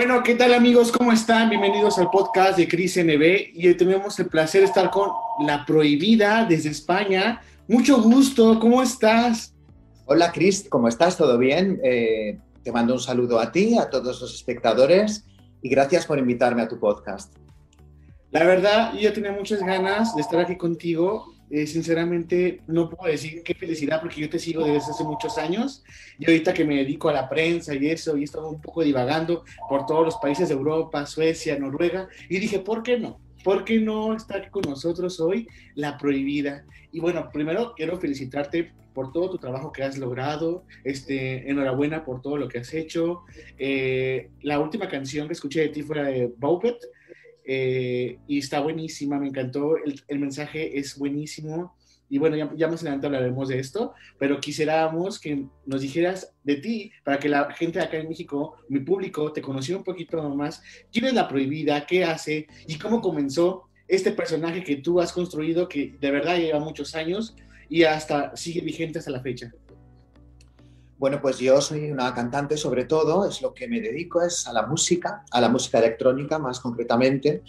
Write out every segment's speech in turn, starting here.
Bueno, ¿qué tal amigos? ¿Cómo están? Bienvenidos al podcast de Cris NB y hoy tenemos el placer de estar con La Prohibida desde España. Mucho gusto, ¿cómo estás? Hola Cris, ¿cómo estás? ¿Todo bien? Eh, te mando un saludo a ti, a todos los espectadores y gracias por invitarme a tu podcast. La verdad, yo tenía muchas ganas de estar aquí contigo eh, sinceramente no puedo decir qué felicidad porque yo te sigo desde hace muchos años y ahorita que me dedico a la prensa y eso y he estado un poco divagando por todos los países de Europa, Suecia, Noruega y dije, ¿por qué no? ¿Por qué no está con nosotros hoy la prohibida? Y bueno, primero quiero felicitarte por todo tu trabajo que has logrado. Este, enhorabuena por todo lo que has hecho. Eh, la última canción que escuché de ti fue la de eh, y está buenísima, me encantó, el, mensaje es buenísimo. Y bueno, ya, ya, más adelante hablaremos de esto, pero quisiéramos que nos dijeras de ti, para que la gente acá en México, mi público, te conociera un poquito más. ¿Quién es la prohibida? ¿Qué hace? ¿Y cómo comenzó este personaje que tú has construido, que de verdad lleva muchos años y hasta sigue vigente hasta la fecha? Bueno, pues yo soy una cantante sobre todo, es lo que me dedico, es a la música, a la música electrónica más concretamente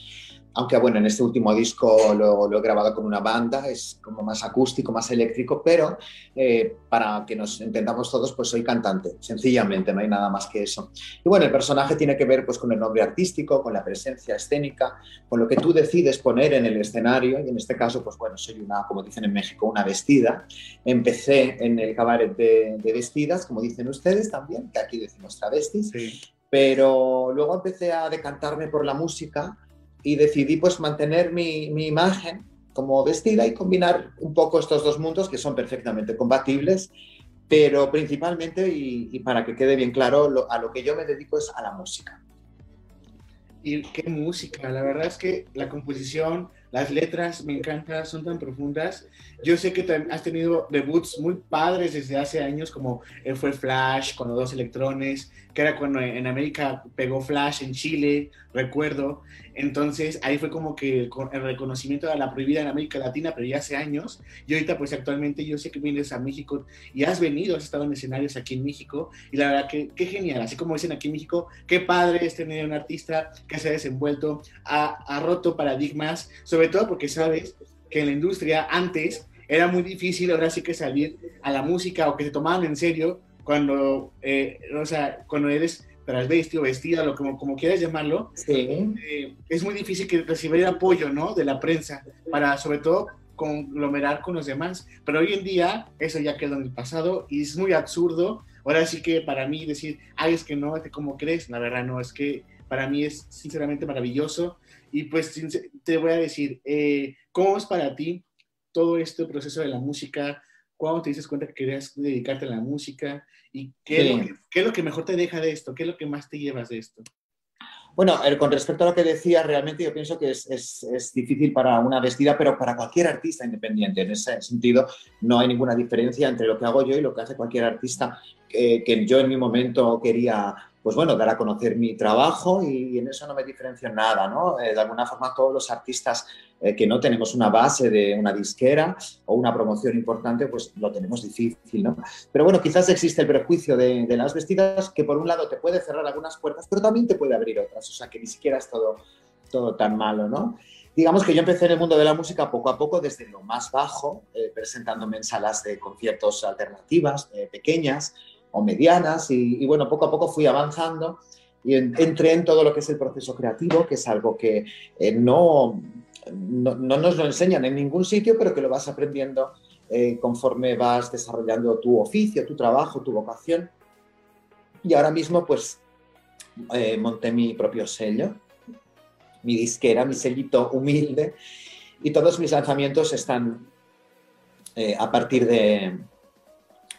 aunque bueno, en este último disco lo, lo, he grabado con una banda, es como más acústico, más eléctrico, pero eh, para que nos entendamos todos, pues soy cantante, sencillamente, no hay nada más que eso. Y bueno, el personaje tiene que ver pues con el nombre artístico, con la presencia escénica, con lo que tú decides poner en el escenario, y en este caso, pues bueno, soy una, como dicen en México, una vestida. Empecé en el cabaret de, de vestidas, como dicen ustedes también, que aquí decimos travestis, sí. pero luego empecé a decantarme por la música, y decidí pues mantener mi, mi, imagen como vestida y combinar un poco estos dos mundos que son perfectamente compatibles, pero principalmente, y, para que quede bien claro, a lo que yo me dedico es a la música. Y qué música, la verdad es que la composición, las letras me encantan, son tan profundas. Yo sé que has tenido debuts muy padres desde hace años, como fue Flash, cuando dos electrones, que era cuando en América pegó Flash en Chile, recuerdo. Entonces ahí fue como que el reconocimiento de la prohibida en América Latina, pero ya hace años. Y ahorita pues actualmente yo sé que vienes a México y has venido, has estado en escenarios aquí en México. Y la verdad que qué genial, así como dicen aquí en México, qué padre es tener un artista que se ha desenvuelto, ha, ha roto paradigmas, sobre todo porque sabes que en la industria antes era muy difícil ahora sí que salir a la música o que se tomaban en serio cuando, eh, o sea, cuando eres transvesti o vestida, lo como, como quieras llamarlo, sí. eh, es muy difícil que recibir apoyo, ¿no? De la prensa para, sobre todo, conglomerar con los demás. Pero hoy en día eso ya quedó en el pasado y es muy absurdo. Ahora sí que para mí decir, ay, es que no, ¿cómo crees? La verdad no, es que para mí es sinceramente maravilloso. Y pues te voy a decir, eh, ¿cómo es para ti todo este proceso de la música? ¿Cuándo te dices cuenta que querías dedicarte a la música? ¿Y qué, sí. es lo que, qué, es lo que, mejor te deja de esto? ¿Qué es lo que más te llevas de esto? Bueno, con respecto a lo que decía, realmente yo pienso que es, es, es, difícil para una vestida, pero para cualquier artista independiente. En ese sentido, no hay ninguna diferencia entre lo que hago yo y lo que hace cualquier artista eh, que yo en mi momento quería pues bueno, dar a conocer mi trabajo y en eso no me diferencio nada, ¿no? Eh, de alguna forma todos los artistas eh, que no tenemos una base de una disquera o una promoción importante, pues lo tenemos difícil, ¿no? Pero bueno, quizás existe el prejuicio de, las vestidas que por un lado te puede cerrar algunas puertas, pero también te puede abrir otras, o sea que ni siquiera es todo, todo tan malo, ¿no? Digamos que yo empecé en el mundo de la música poco a poco, desde lo más bajo, eh, presentándome en salas de conciertos alternativas, pequeñas, o medianas y, bueno, poco a poco fui avanzando y en, entré en todo lo que es el proceso creativo, que es algo que eh, no, no, no, nos lo enseñan en ningún sitio, pero que lo vas aprendiendo eh, conforme vas desarrollando tu oficio, tu trabajo, tu vocación. Y ahora mismo pues eh, monté mi propio sello, mi disquera, mi sellito humilde, y todos mis lanzamientos están a partir de,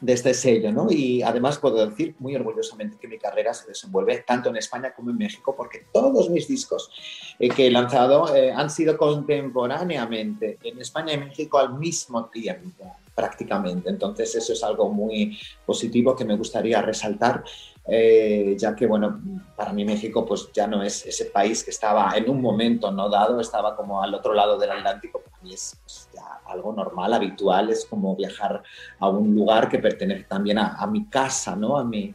de este sello, ¿no? Y además puedo decir muy orgullosamente que mi carrera se desenvuelve tanto en España como en México porque todos mis discos eh, que he lanzado eh, han sido contemporáneamente en España y México al mismo tiempo prácticamente. Entonces eso es algo muy positivo que me gustaría resaltar, eh, ya que, bueno, para mí México pues ya no es ese país que estaba en un momento no dado, estaba como al otro lado del Atlántico, para mí es pues, algo normal, habitual, es como viajar a un lugar que pertenece también a, a mi casa, ¿no? A mi,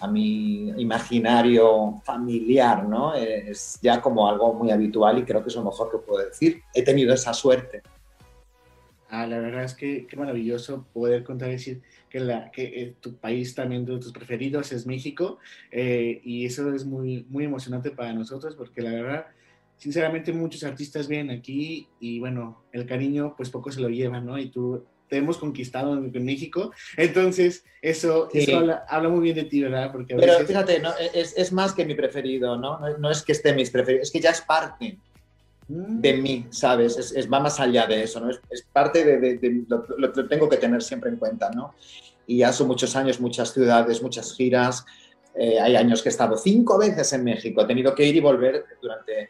a mi imaginario familiar, ¿no? Es ya como algo muy habitual y creo que es lo mejor que puedo decir. He tenido esa suerte. Ah, la verdad es que qué maravilloso poder contar decir que, la, que eh, tu país también de tus preferidos es México eh, y eso es muy, muy emocionante para nosotros porque la verdad, sinceramente muchos artistas vienen aquí y bueno, el cariño pues poco se lo llevan, ¿no? Y tú te hemos conquistado en, México. Entonces, eso, habla, muy bien de ti, ¿verdad? Porque Pero fíjate, no, es, es, más que mi preferido, ¿no? ¿no? es que esté mis preferidos, es que ya es parte mm. de mí, ¿sabes? Es, va más allá de eso, ¿no? Es, parte de, lo, que tengo que tener siempre en cuenta, ¿no? Y ya son muchos años, muchas ciudades, muchas giras. Eh, hay años que he estado cinco veces en México, he tenido que ir y volver durante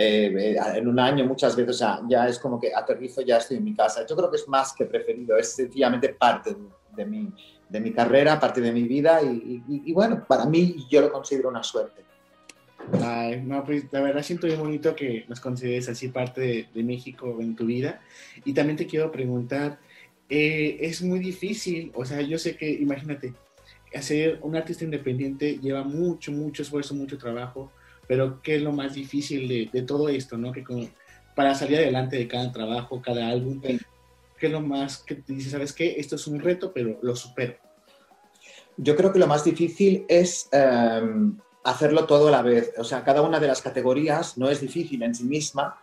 eh, en un año muchas veces ya es como que aterrizo, ya estoy en mi casa. Yo creo que es más que preferido, es sencillamente parte de, mi, de mi carrera, parte de mi vida y, bueno, para mí yo lo considero una suerte. Ay, no, pues la verdad siento muy bonito que nos consideres así parte de, México en tu vida. Y también te quiero preguntar, eh, es muy difícil, o sea, yo sé que, imagínate, hacer un artista independiente lleva mucho, mucho esfuerzo, mucho trabajo pero ¿qué es lo más difícil de, de todo esto, no? Que para salir adelante de cada trabajo, cada álbum, ¿qué es lo más que te dices, sabes qué? Esto es un reto, pero lo supero. Yo creo que lo más difícil es em, hacerlo todo a la vez. O sea, cada una de las categorías no es difícil en sí misma,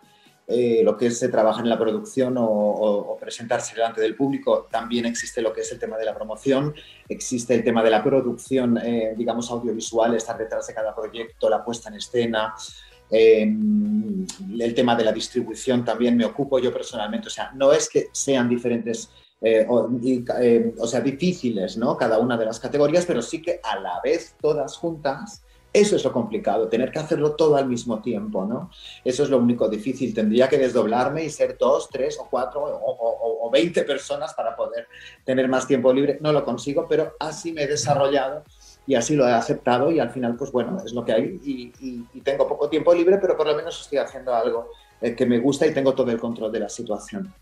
eh, lo que se trabaja en la producción o, presentarse delante del público. También existe lo que es el tema de la promoción, existe el tema de la producción, eh, digamos, audiovisual, estar detrás de cada proyecto, la puesta en escena. Em, el tema de la distribución también me ocupo yo personalmente. O sea, no es que sean diferentes eh, o, o, sea, difíciles, ¿no? Cada una de las categorías, pero sí que a la vez todas juntas eso es lo complicado, tener que hacerlo todo al mismo tiempo, ¿no? Eso es lo único difícil. Tendría que desdoblarme y ser dos, tres o cuatro o, veinte personas para poder tener más tiempo libre. No lo consigo, pero así me he desarrollado y así lo he aceptado y al final, pues bueno, es lo que hay y, tengo poco tiempo libre, pero por lo menos estoy haciendo algo eh, que me gusta y tengo todo el control de la situación.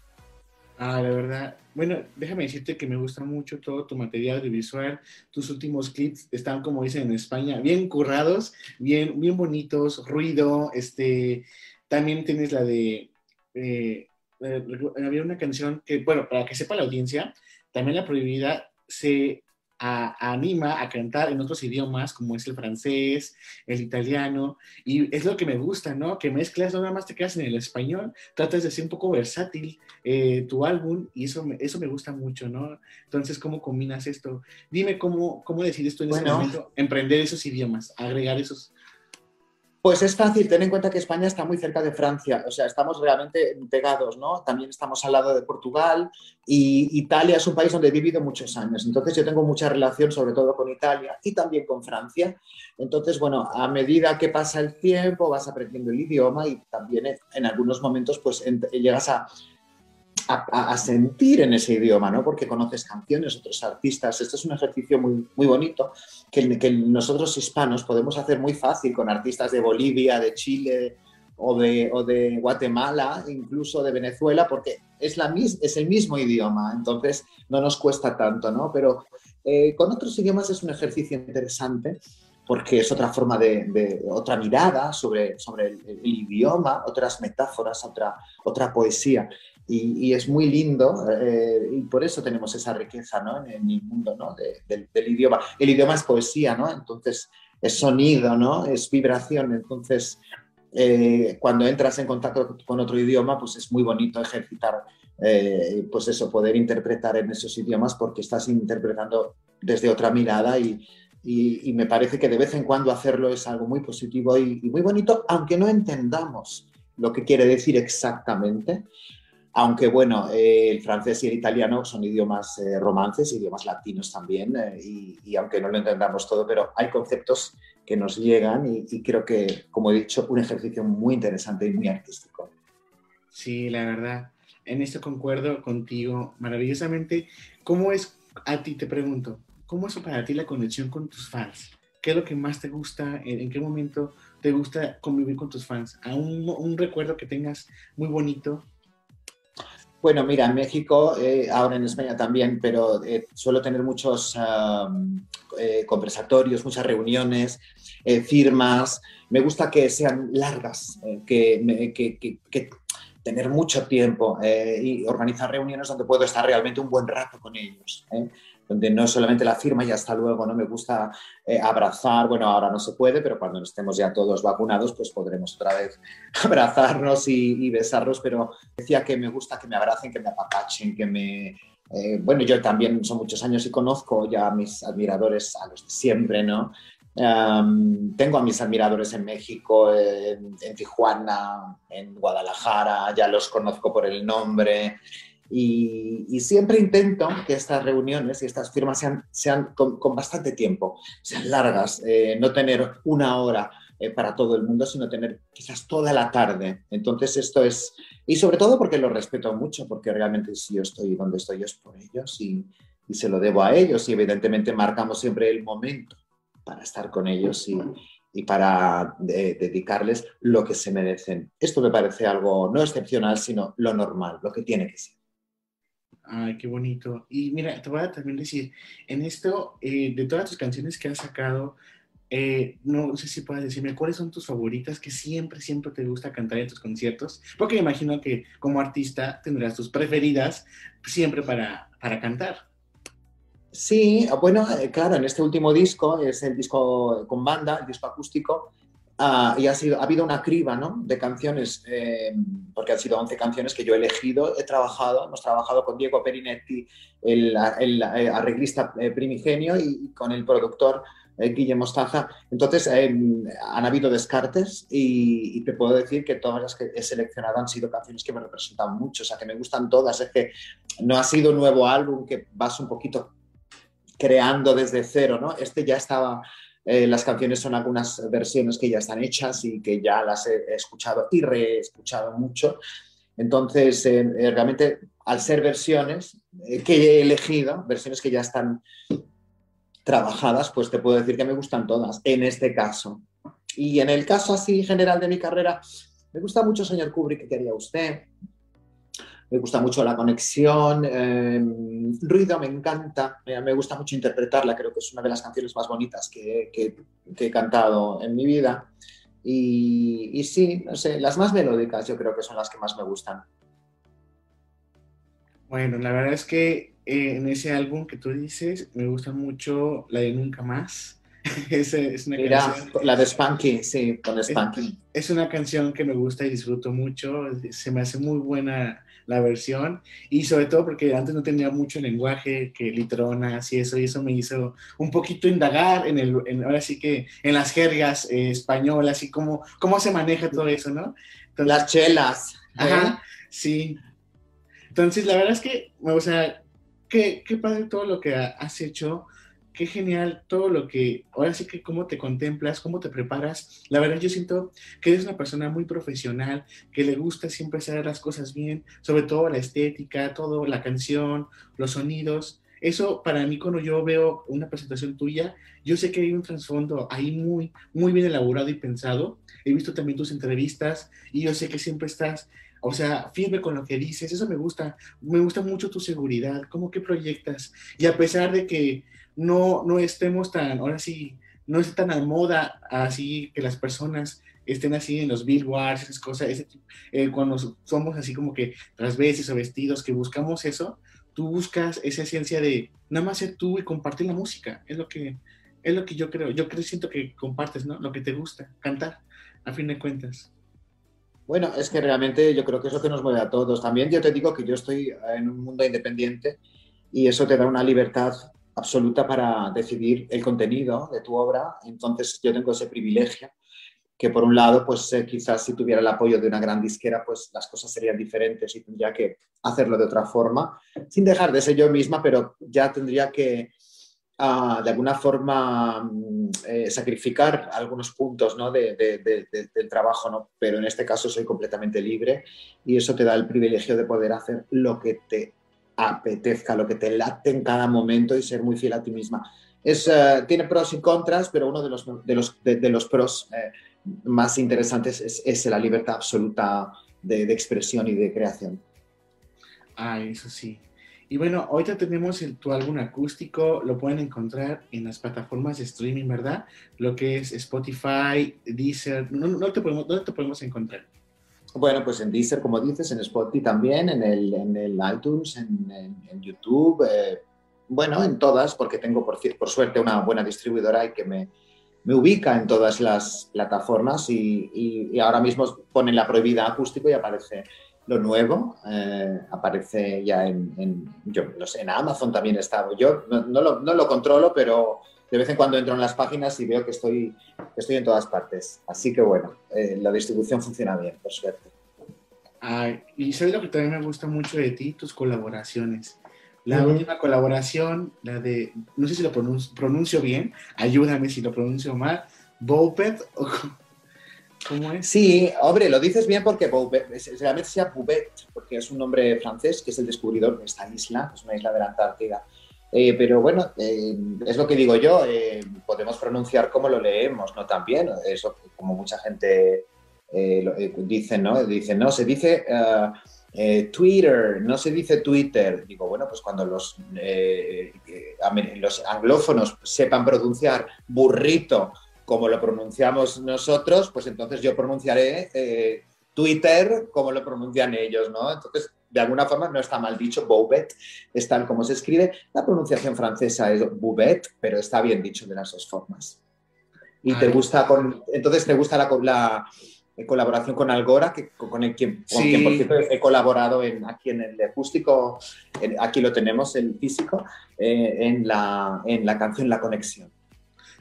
Ah, la verdad. Bueno, déjame decirte que me gusta mucho todo tu material audiovisual. Tus últimos clips están, como dicen en España, bien currados, bien, bien bonitos, ruido. Este, también tienes la de. Eh, eh, había una canción que, bueno, para que sepa la audiencia, también la prohibida se anima a cantar en otros idiomas, como es el francés, el italiano, y es lo que me gusta, ¿no? Que mezclas, no nada más te quedas en el español, tratas de ser un poco versátil eh, tu álbum, y eso, eso me gusta mucho, ¿no? Entonces, ¿cómo combinas esto? Dime cómo, cómo decides tú en ese momento emprender esos idiomas, agregar esos, pues es fácil, ten en cuenta que España está muy cerca de Francia, o sea, estamos realmente pegados, ¿no? También estamos al lado de Portugal y Italia es un país donde he vivido muchos años, entonces yo tengo mucha relación sobre todo con Italia y también con Francia. Entonces, bueno, a medida que pasa el tiempo vas aprendiendo el idioma y también en algunos momentos pues llegas a, a, sentir en ese idioma, ¿no? Porque conoces canciones, otros artistas. Esto es un ejercicio muy, muy bonito que, que nosotros hispanos podemos hacer muy fácil con artistas de Bolivia, de Chile o de, o de Guatemala, incluso de Venezuela, porque es, la, es el mismo idioma, entonces no nos cuesta tanto, ¿no? Pero eh, con otros idiomas es un ejercicio interesante porque es otra forma de, otra mirada sobre, sobre el, idioma, otras metáforas, otra, otra poesía y, es muy lindo eh, y por eso tenemos esa riqueza ¿no? en, el mundo ¿no? del idioma. El idioma es poesía, ¿no? entonces es sonido, ¿no? es vibración, entonces eh, cuando entras en contacto con otro idioma, pues es muy bonito ejercitar, eh, pues eso, poder interpretar en esos idiomas porque estás interpretando desde otra mirada y, y, me parece que de vez en cuando hacerlo es algo muy positivo y, y muy bonito, aunque no entendamos lo que quiere decir exactamente, aunque bueno, eh, el francés y el italiano son idiomas eh, romances, idiomas latinos también, eh, y, aunque no lo entendamos todo, pero hay conceptos que nos llegan y, creo que, como he dicho, un ejercicio muy interesante y muy artístico. Sí, la verdad, en esto concuerdo contigo maravillosamente. ¿Cómo es, a ti te pregunto, cómo es para ti la conexión con tus fans? ¿Qué es lo que más te gusta? ¿En, qué momento te gusta convivir con tus fans? ¿A un, un recuerdo que tengas muy bonito Bueno, mira, en México, eh, ahora en España también, pero eh, suelo tener muchos eh, conversatorios, muchas reuniones, firmas. Me gusta que sean largas, que, que, tener mucho tiempo y organizar reuniones donde puedo estar realmente un buen rato con ellos donde no solamente la firma y hasta luego, ¿no? Me gusta eh, abrazar, bueno, ahora no se puede, pero cuando estemos ya todos vacunados, pues podremos otra vez abrazarnos y, besarnos, pero decía que me gusta que me abracen, que me apapachen, que me... Eh, bueno, yo también son muchos años y conozco ya a mis admiradores, a los de siempre, ¿no? tengo a mis admiradores en México, en, en Tijuana, en Guadalajara, ya los conozco por el nombre. Y, siempre intento que estas reuniones y estas firmas sean, sean con, bastante tiempo, sean largas, eh, no tener una hora eh, para todo el mundo, sino tener quizás toda la tarde. Entonces esto es, y sobre todo porque lo respeto mucho, porque realmente si yo estoy donde estoy es por ellos y, y se lo debo a ellos y evidentemente marcamos siempre el momento para estar con ellos y, y para dedicarles lo que se merecen. Esto me parece algo no excepcional, sino lo normal, lo que tiene que ser. Ay, qué bonito. Y mira, te voy a también decir, en esto, eh, de todas tus canciones que has sacado, eh, no sé si puedes decirme cuáles son tus favoritas que siempre, siempre te gusta cantar en tus conciertos, porque me imagino que como artista tendrás tus preferidas siempre para, para cantar. Sí, bueno, eh, claro, en este último disco, es el disco con banda, el disco acústico, Ah, y ha, sido, ha habido una criba ¿no? de canciones, eh, porque han sido 11 canciones que yo he elegido, he trabajado, hemos trabajado con Diego Perinetti, el, el, eh, arreglista eh, primigenio, y con el productor Guillermo Mostaza. Entonces, han habido descartes y, y, te puedo decir que todas las que he seleccionado han sido canciones que me representan mucho, o sea, que me gustan todas. Es que no ha sido un nuevo álbum que vas un poquito creando desde cero, ¿no? Este ya estaba eh, las canciones son algunas versiones que ya están hechas y que ya las he escuchado y reescuchado mucho. Entonces, eh, eh, realmente, al ser versiones que he elegido, versiones que ya están trabajadas, pues te puedo decir que me gustan todas, en este caso. Y en el caso así general de mi carrera, me gusta mucho Señor Kubrick, que quería usted, me gusta mucho la conexión, em, ruido me encanta, me, gusta mucho interpretarla, creo que es una de las canciones más bonitas que, he cantado en mi vida. Y, sí, no sé, las más melódicas yo creo que son las que más me gustan. Bueno, la verdad es que eh, en ese álbum que tú dices, me gusta mucho la de Nunca Más. es, una canción, la de Spanky, sí, con Spanky. Es, es, una canción que me gusta y disfruto mucho. Se me hace muy buena la versión y sobre todo porque antes no tenía mucho lenguaje, que litronas y eso, y eso me hizo un poquito indagar en el, ahora sí que en las jergas eh, españolas y cómo, cómo se maneja todo eso, ¿no? las chelas. Ajá, sí. Entonces, la verdad es que, o sea, qué, qué padre todo lo que has hecho qué genial todo lo que, ahora sí que cómo te contemplas, cómo te preparas. La verdad yo siento que eres una persona muy profesional, que le gusta siempre hacer las cosas bien, sobre todo la estética, todo, la canción, los sonidos. Eso para mí cuando yo veo una presentación tuya, yo sé que hay un trasfondo ahí muy, muy bien elaborado y pensado. He visto también tus entrevistas y yo sé que siempre estás o sea, firme con lo que dices, eso me gusta, me gusta mucho tu seguridad, cómo que proyectas. Y a pesar de que no, no estemos tan, ahora sí, no esté tan a moda así que las personas estén así en los billboards, esas cosas, ese, eh, cuando somos así como que tras veces o vestidos, que buscamos eso, tú buscas esa esencia de nada más ser tú y compartir la música, es lo que, es lo que yo creo, yo creo, siento que compartes, ¿no? Lo que te gusta, cantar, a fin de cuentas. Bueno, es que realmente yo creo que es lo que nos mueve a todos. También yo te digo que yo estoy en un mundo independiente y eso te da una libertad absoluta para decidir el contenido de tu obra. Entonces yo tengo ese privilegio que por un lado, pues eh, quizás si tuviera el apoyo de una gran disquera, pues las cosas serían diferentes y tendría que hacerlo de otra forma, sin dejar de ser yo misma, pero ya tendría que ah, de alguna forma mm, eh, sacrificar algunos puntos ¿no? de, del trabajo, ¿no? pero en este caso soy completamente libre y eso te da el privilegio de poder hacer lo que te apetezca, lo que te late en cada momento y ser muy fiel a ti misma. Es, eh, tiene pros y contras, pero uno de los, de los, de, los pros eh, más interesantes es, la libertad absoluta de, de, expresión y de creación. Ah, eso sí. Y bueno, ahorita tenemos el, tu álbum acústico, lo pueden encontrar en las plataformas de streaming, ¿verdad? Lo que es Spotify, Deezer, ¿no, no te podemos, ¿dónde te podemos encontrar? Bueno, pues en Deezer, como dices, en Spotify también, en el, en el iTunes, en, en, YouTube, eh, bueno, en todas, porque tengo por, por, suerte una buena distribuidora y que me, me ubica en todas las plataformas y, y, ahora mismo ponen la prohibida acústico y aparece lo nuevo, eh, aparece ya en, en, yo no sé, en Amazon también está. Yo no, no, lo, no lo controlo, pero de vez en cuando entro en las páginas y veo que estoy, que estoy en todas partes. Así que bueno, eh, la distribución funciona bien, por suerte. Ay, y sabes lo que también me gusta mucho de ti, tus colaboraciones. La uh -huh. última colaboración, la de, no sé si lo pronuncio, pronuncio bien, ayúdame si lo pronuncio mal, Bopet, ¿cómo es? Sí, hombre, lo dices bien porque Bopet, realmente se llama Bouvet, porque es un nombre francés, que es el descubridor de esta isla, es una isla de la Antártida. Eh, pero bueno, eh, es lo que digo yo, eh, podemos pronunciar como lo leemos, ¿no? También, eso como mucha gente dice, ¿no? Dice, no, se dice uh, Twitter, no se dice Twitter. Digo, bueno, pues cuando los, los anglófonos sepan pronunciar burrito como lo pronunciamos nosotros, pues entonces yo pronunciaré Twitter como lo pronuncian ellos, ¿no? Entonces, de alguna forma no está mal dicho, Boubet, es tal como se escribe. La pronunciación francesa es Boubet, pero está bien dicho de las dos formas. Y Ay. te gusta, con, entonces te gusta la, la colaboración con Algora, que, con, el, quien, con sí. quien, por cierto, he colaborado en, aquí en el acústico, en, aquí lo tenemos, el físico, eh, en, la, en la canción La Conexión.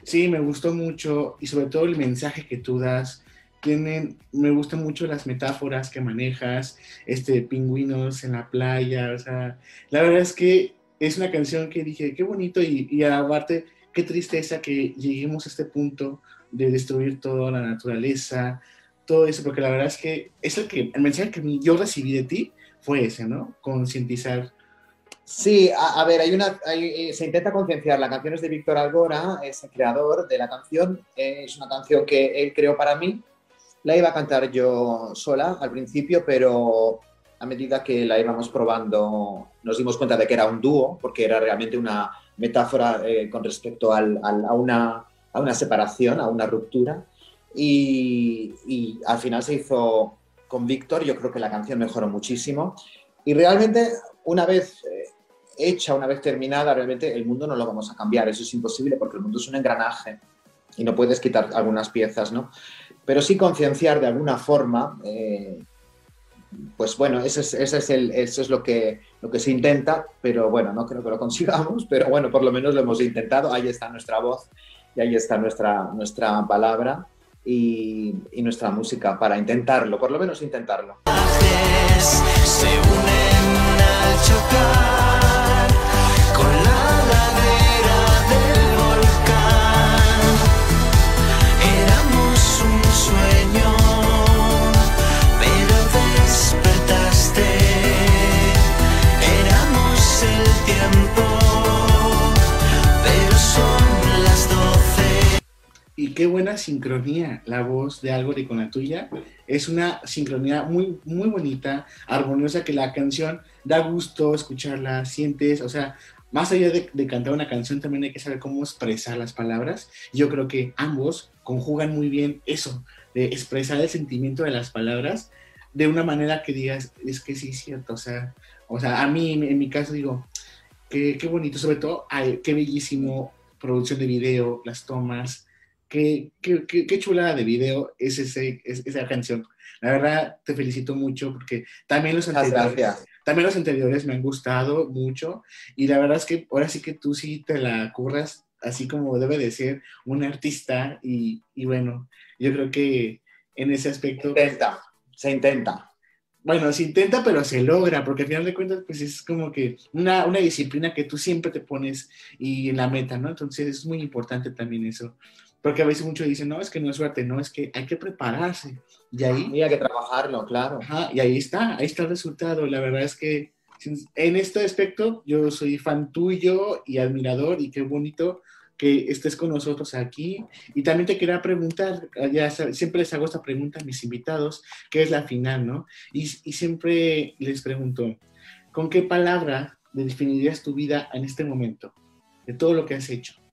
Sí, me gustó mucho y sobre todo el mensaje que tú das tienen, me gustan mucho las metáforas que manejas, este, pingüinos en la playa, o sea, la verdad es que es una canción que dije, qué bonito y, y aparte, qué tristeza que lleguemos a este punto de destruir toda la naturaleza, todo eso, porque la verdad es que es el, que, el mensaje que yo recibí de ti fue ese, ¿no? Concientizar. Sí, a, a, ver, hay una, hay, se intenta concienciar. La canción es de Víctor Algora, es el creador de la canción. Es una canción que él creó para mí, la iba a cantar yo sola al principio, pero a medida que la íbamos probando nos dimos cuenta de que era un dúo, porque era realmente una metáfora eh, con respecto a, una, a, una, separación, a una ruptura. Y, y, al final se hizo con Víctor, yo creo que la canción mejoró muchísimo. Y realmente una vez eh, hecha, una vez terminada, realmente el mundo no lo vamos a cambiar, eso es imposible porque el mundo es un engranaje y no puedes quitar algunas piezas, ¿no? Pero sí concienciar de alguna forma, eh, pues bueno, eso es, eso es, el, eso es lo, que, lo que se intenta, pero bueno, no creo que lo consigamos, pero bueno, por lo menos lo hemos intentado, ahí está nuestra voz y ahí está nuestra, nuestra palabra y, y nuestra música para intentarlo, por lo menos intentarlo. Se unen al chocar Y qué buena sincronía la voz de Algori con la tuya. Es una sincronía muy, muy bonita, armoniosa, que la canción da gusto escucharla, sientes, o sea, más allá de, de, cantar una canción, también hay que saber cómo expresar las palabras. Yo creo que ambos conjugan muy bien eso, de expresar el sentimiento de las palabras de una manera que digas, es que sí es cierto, o sea, o sea a mí, en mi caso, digo, qué, qué bonito, sobre todo, ay, qué bellísimo producción de video, las tomas, qué, qué, qué, qué chulada de video es, ese, es esa canción. La verdad, te felicito mucho porque también los anteriores, Gracias. también los anteriores me han gustado mucho y la verdad es que ahora sí que tú sí te la curras así como debe de ser un artista y, y bueno, yo creo que en ese aspecto... Se intenta, se intenta. Bueno, se intenta, pero se logra, porque al final de cuentas, pues es como que una, una disciplina que tú siempre te pones y en la meta, ¿no? Entonces es muy importante también eso. Porque a veces muchos dicen, no, es que no es suerte, no, es que hay que prepararse. Y ahí... Y hay que trabajarlo, claro. Ajá, y ahí está, ahí está el resultado. La verdad es que en este aspecto yo soy fan tuyo y admirador y qué bonito que estés con nosotros aquí. Y también te quería preguntar, ya siempre les hago esta pregunta a mis invitados, que es la final, ¿no? Y, y siempre les pregunto, ¿con qué palabra definirías tu vida en este momento? De todo lo que has hecho.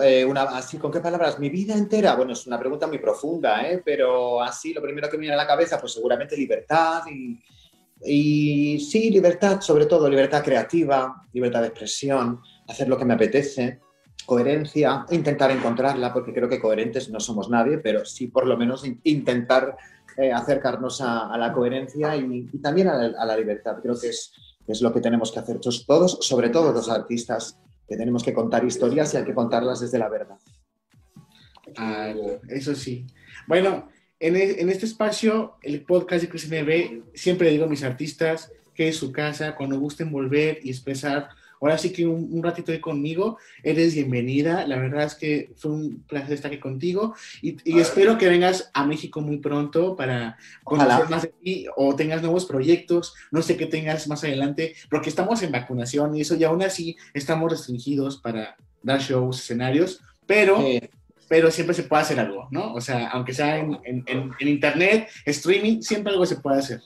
Eh, una, así, ¿con qué palabras? Mi vida entera. Bueno, es una pregunta muy profunda, ¿eh? pero así, lo primero que me viene a la cabeza, pues seguramente libertad y, y sí, libertad, sobre todo libertad creativa, libertad de expresión, hacer lo que me apetece, coherencia, intentar encontrarla, porque creo que coherentes no somos nadie, pero sí por lo menos intentar eh, acercarnos a, la coherencia y, también a la, libertad. Creo que es, es lo que tenemos que hacer todos, sobre todo los artistas, tenemos que contar historias y hay que contarlas desde la verdad. Ah, eso sí. Bueno, e, en, este espacio, el podcast de Cris NB, siempre digo a mis artistas que es su casa, cuando gusten volver y expresar. Ahora sí que un, ratito ahí conmigo, eres bienvenida. La verdad es que fue un placer estar aquí contigo y, espero que vengas a México muy pronto para conocer más de ti o tengas nuevos proyectos. No sé qué tengas más adelante, porque estamos en vacunación y eso, y aún así estamos restringidos para dar shows, escenarios, pero pero siempre se puede hacer algo, ¿no? O sea, aunque sea en, internet, streaming, siempre algo se puede hacer.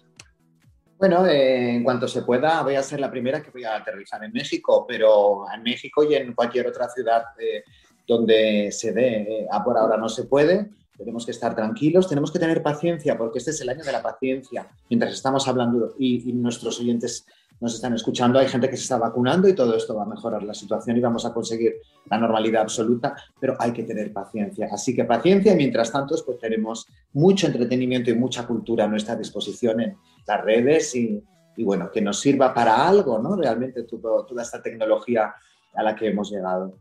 Bueno, eh, en cuanto se pueda, voy a ser la primera que voy a aterrizar en México, pero en México y en cualquier otra ciudad eh, donde se dé, eh, por ahora no se puede, tenemos que estar tranquilos, tenemos que tener paciencia, porque este es el año de la paciencia. Mientras estamos hablando y nuestros oyentes nos están escuchando, hay gente que se está vacunando y todo esto va a mejorar la situación y vamos a conseguir la normalidad absoluta, pero hay que tener paciencia. Así que paciencia mientras tanto pues tenemos mucho entretenimiento y mucha cultura a nuestra disposición en las redes y, bueno, que nos sirva para algo, ¿no? Realmente toda esta tecnología a la que hemos llegado.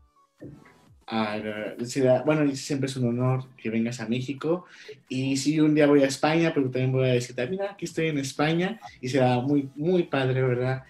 Bueno, siempre es un honor que vengas a México. Y si un día voy a España, pero también voy a decir, mira, aquí estoy en España y será muy, muy padre, ¿verdad?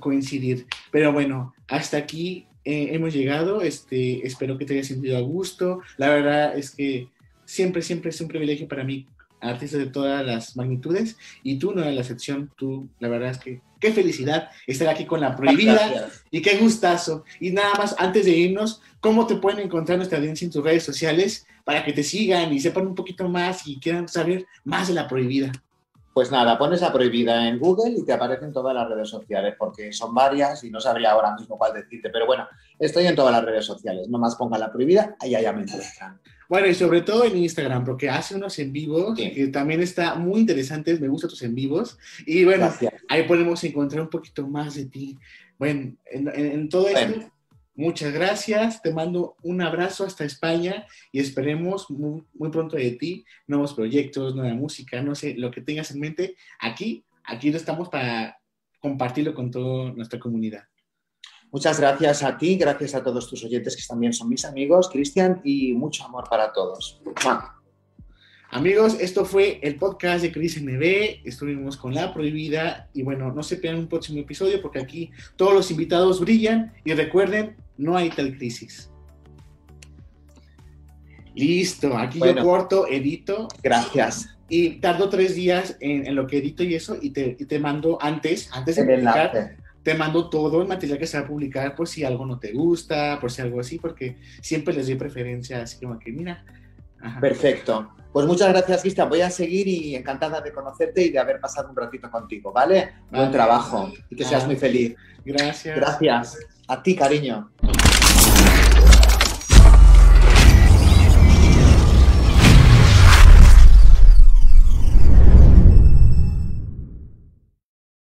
coincidir. Pero bueno, hasta aquí eh, hemos llegado. Este, espero que te hayas sentido a gusto. La verdad es que siempre, siempre es un privilegio para mí artistas de todas las magnitudes y tú no eres la excepción, tú la verdad es que qué felicidad estar aquí con la prohibida y qué gustazo. Y nada más, antes de irnos, ¿cómo te pueden encontrar nuestra audiencia en tus redes sociales para que te sigan y sepan un poquito más y quieran saber más de la prohibida? Pues nada, pones la prohibida en Google y te aparecen todas las redes sociales, porque son varias y no sabría ahora mismo cuál decirte, pero bueno, estoy en todas las redes sociales, nomás ponga la prohibida y allá me encuentran. Bueno, y sobre todo en Instagram, porque hace unos en vivos que también está muy interesante. Me gustan tus en vivos. Y bueno, ahí podemos encontrar un poquito más de ti. Bueno, en, todo esto, muchas gracias. Te mando un abrazo hasta España y esperemos muy, muy pronto de ti nuevos proyectos, nueva música, no sé, lo que tengas en mente. Aquí, aquí estamos para compartirlo con toda nuestra comunidad. Muchas gracias a ti, gracias a todos tus oyentes que también son mis amigos, Cristian, y mucho amor para todos. Amigos, esto fue el podcast de Cris NB. Estuvimos con La Prohibida. Y bueno, no se pierdan un próximo episodio porque aquí todos los invitados brillan. Y recuerden, no hay tal crisis. Listo, aquí yo corto, edito. Gracias. Y tardo tres días en, lo que edito y eso. Y te, te mando antes, antes de publicar te mando todo el material que se va a publicar por si algo no te gusta, por si algo así, porque siempre les doy preferencia, así como que mira. Perfecto. Pues muchas gracias, Cristian. Voy a seguir y encantada de conocerte y de haber pasado un ratito contigo, ¿vale? Buen trabajo y que seas muy feliz. Gracias. Gracias. A ti, cariño.